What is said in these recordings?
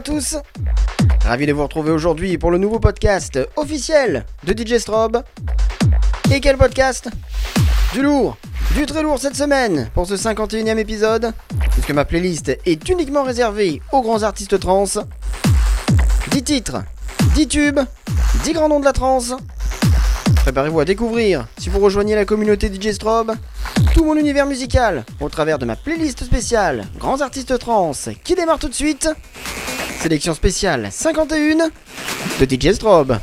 Tous Ravi de vous retrouver aujourd'hui pour le nouveau podcast officiel de DJ Strobe. Et quel podcast? Du lourd Du très lourd cette semaine pour ce 51e épisode, puisque ma playlist est uniquement réservée aux grands artistes trans. 10 titres, 10 tubes, 10 grands noms de la trance. Préparez-vous à découvrir, si vous rejoignez la communauté DJ Strobe, tout mon univers musical au travers de ma playlist spéciale Grands artistes trans qui démarre tout de suite. Sélection spéciale 51 de DJ Strobe.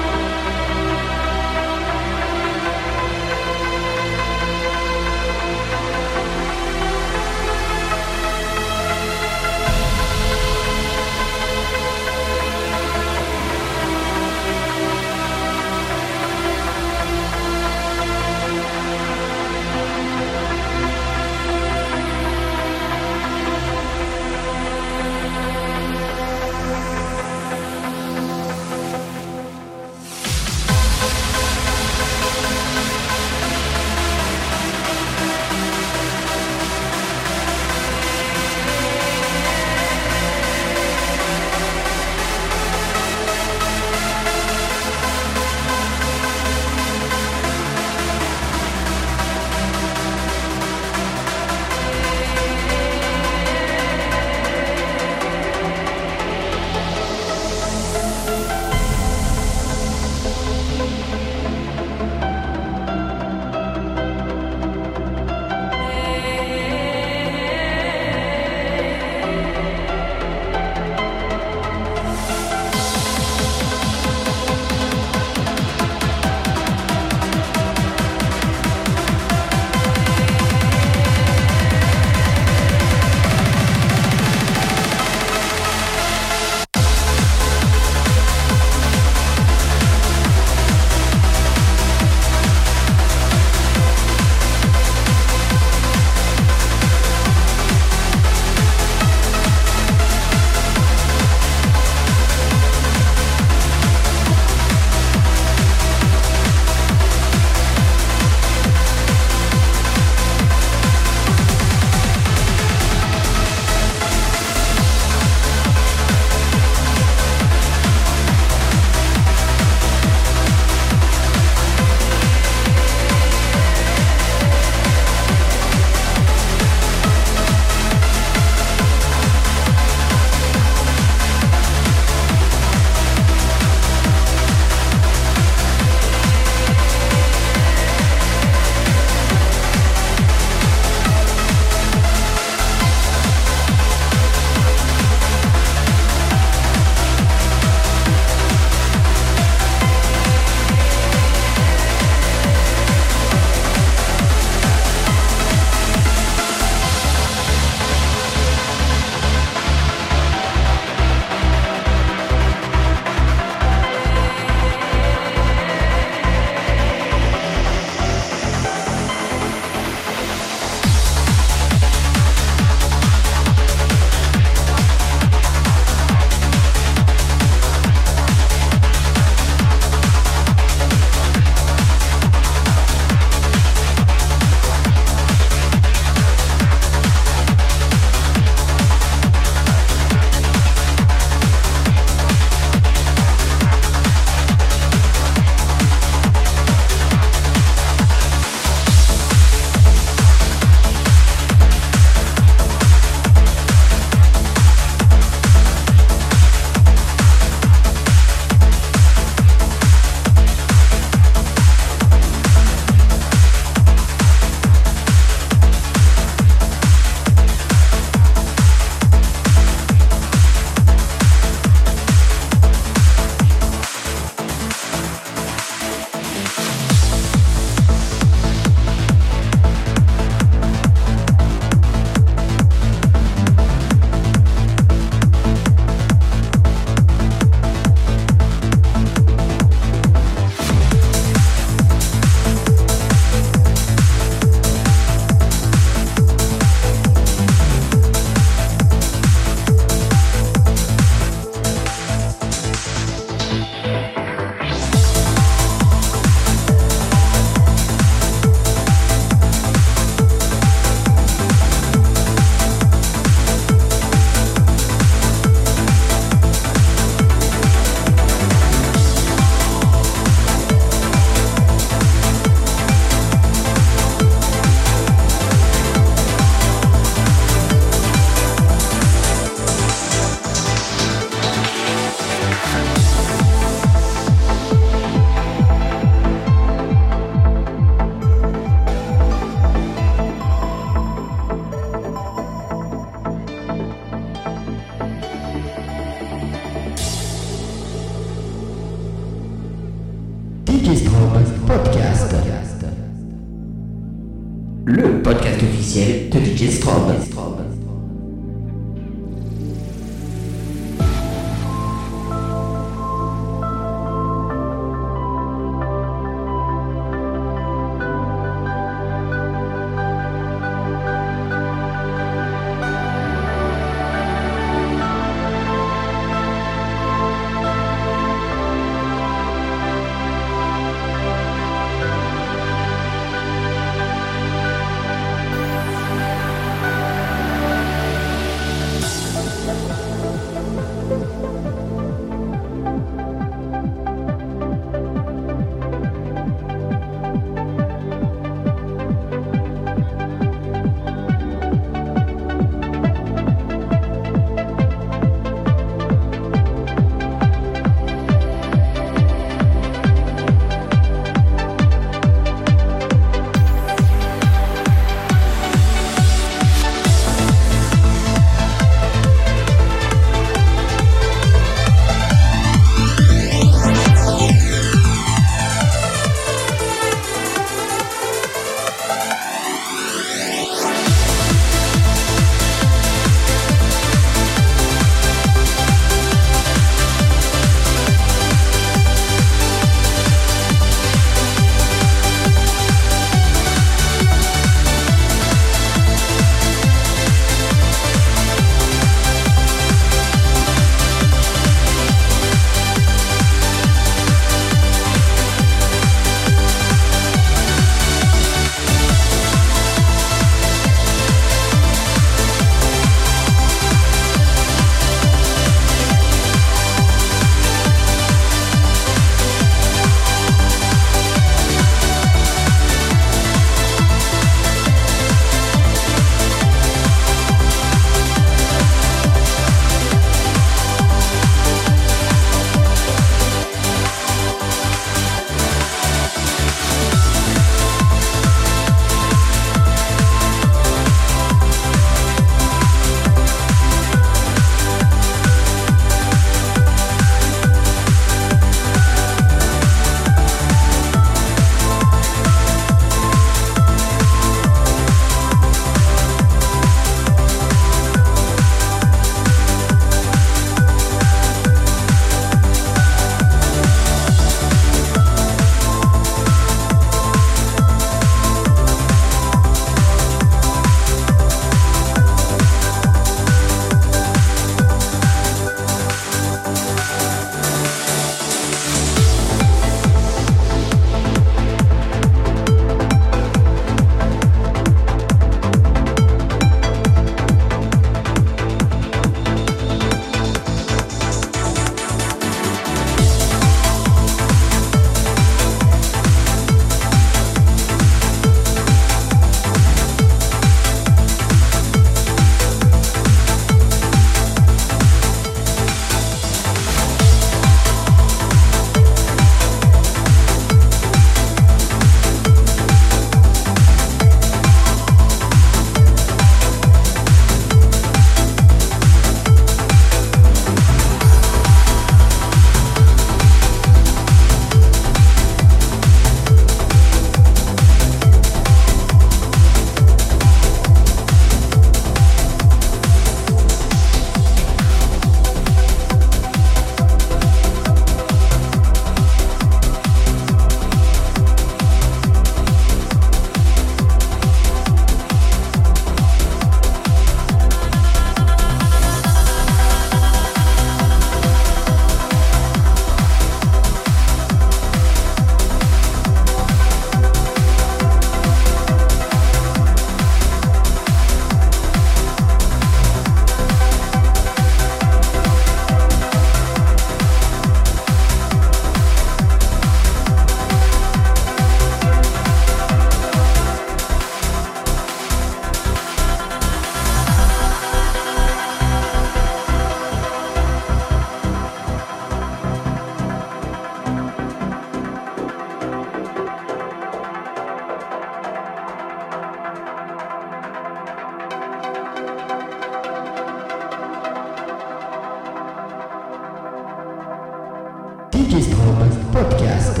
Podcast.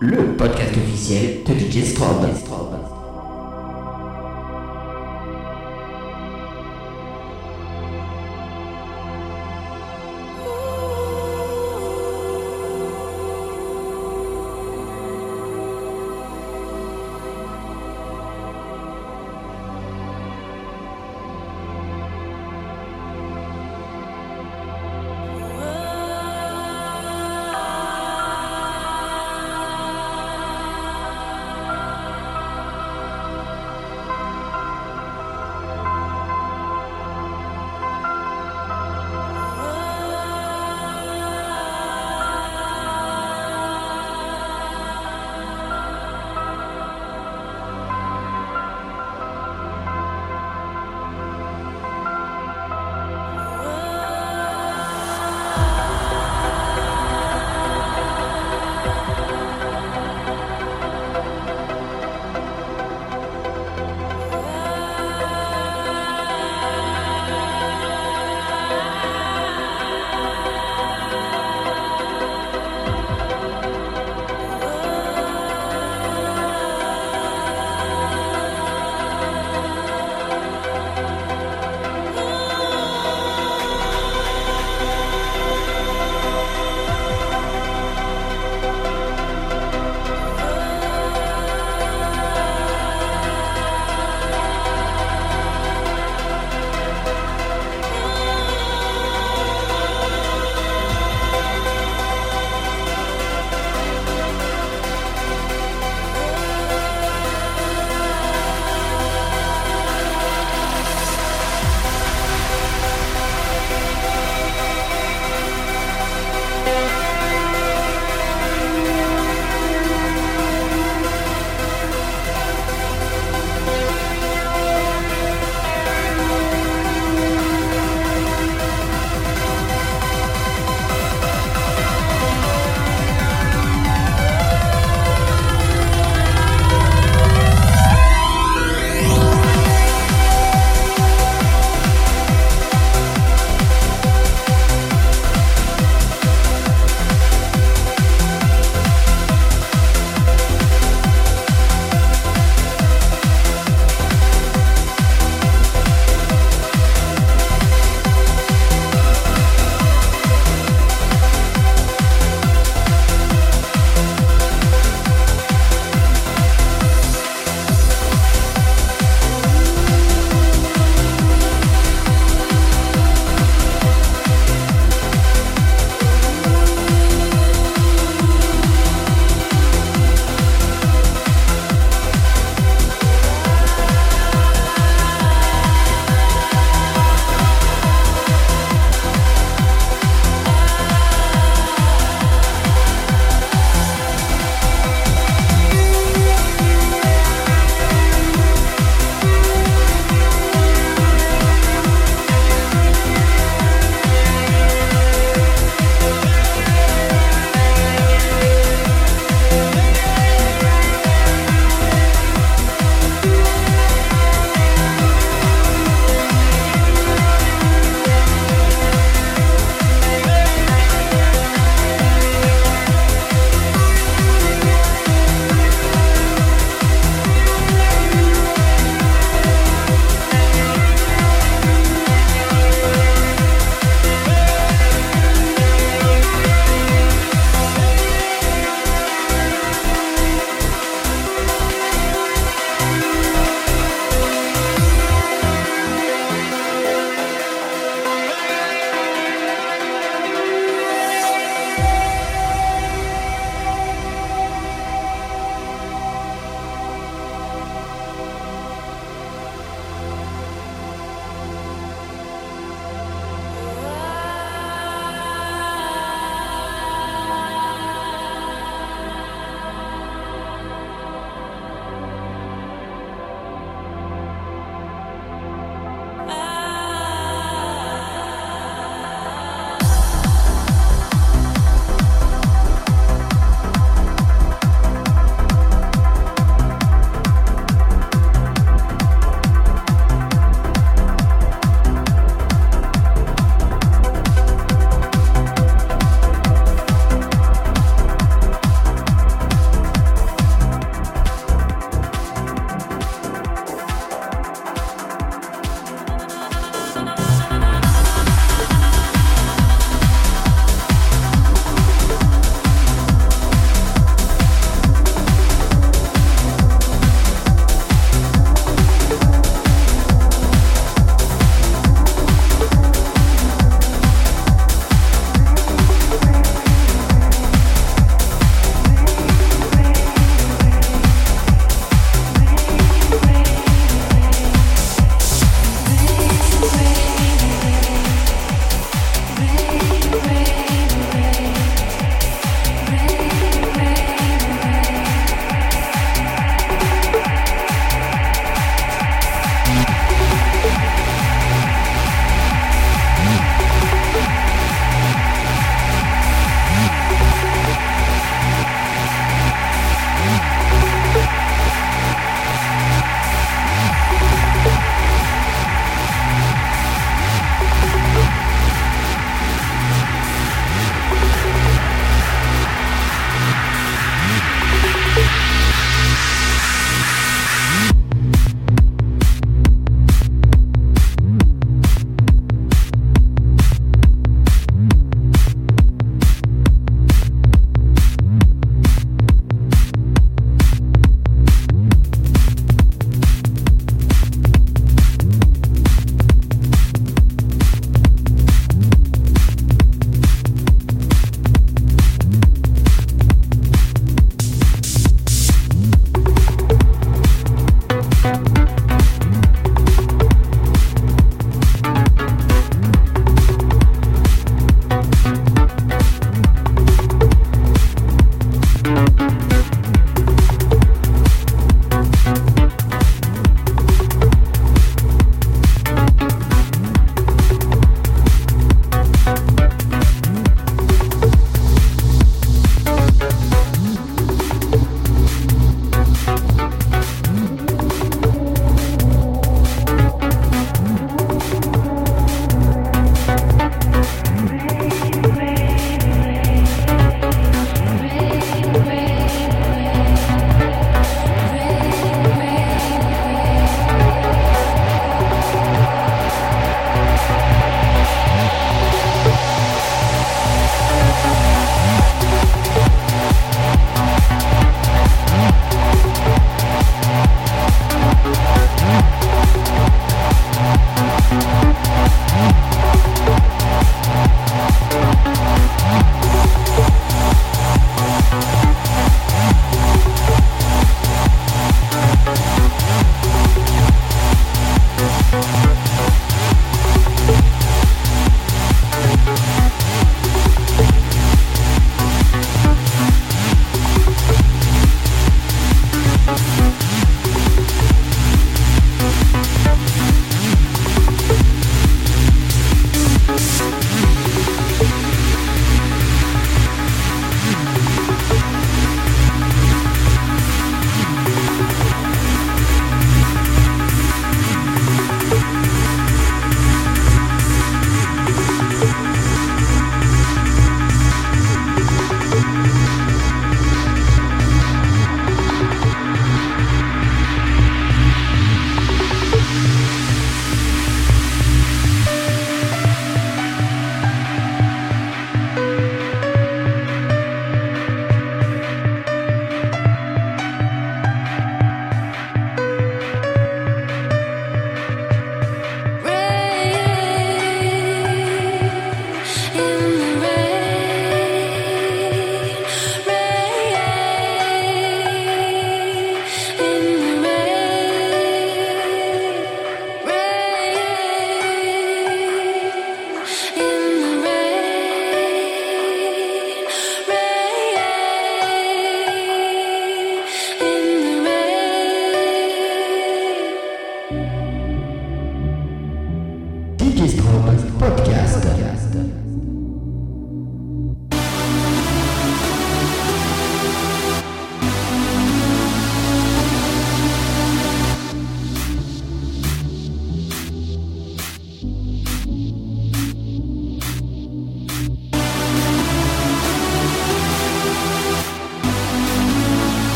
Le podcast officiel de DJ Strobe.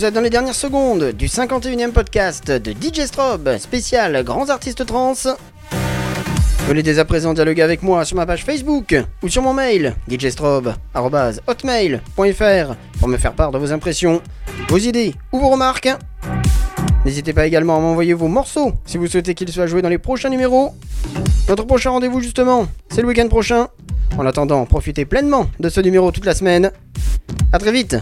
Vous êtes dans les dernières secondes du 51e podcast de DJ Strobe, spécial Grands Artistes Trans. Venez dès à présent dialoguer avec moi sur ma page Facebook ou sur mon mail djstrobe.hotmail.fr pour me faire part de vos impressions, vos idées ou vos remarques. N'hésitez pas également à m'envoyer vos morceaux si vous souhaitez qu'ils soient joués dans les prochains numéros. Notre prochain rendez-vous justement, c'est le week-end prochain. En attendant, profitez pleinement de ce numéro toute la semaine. A très vite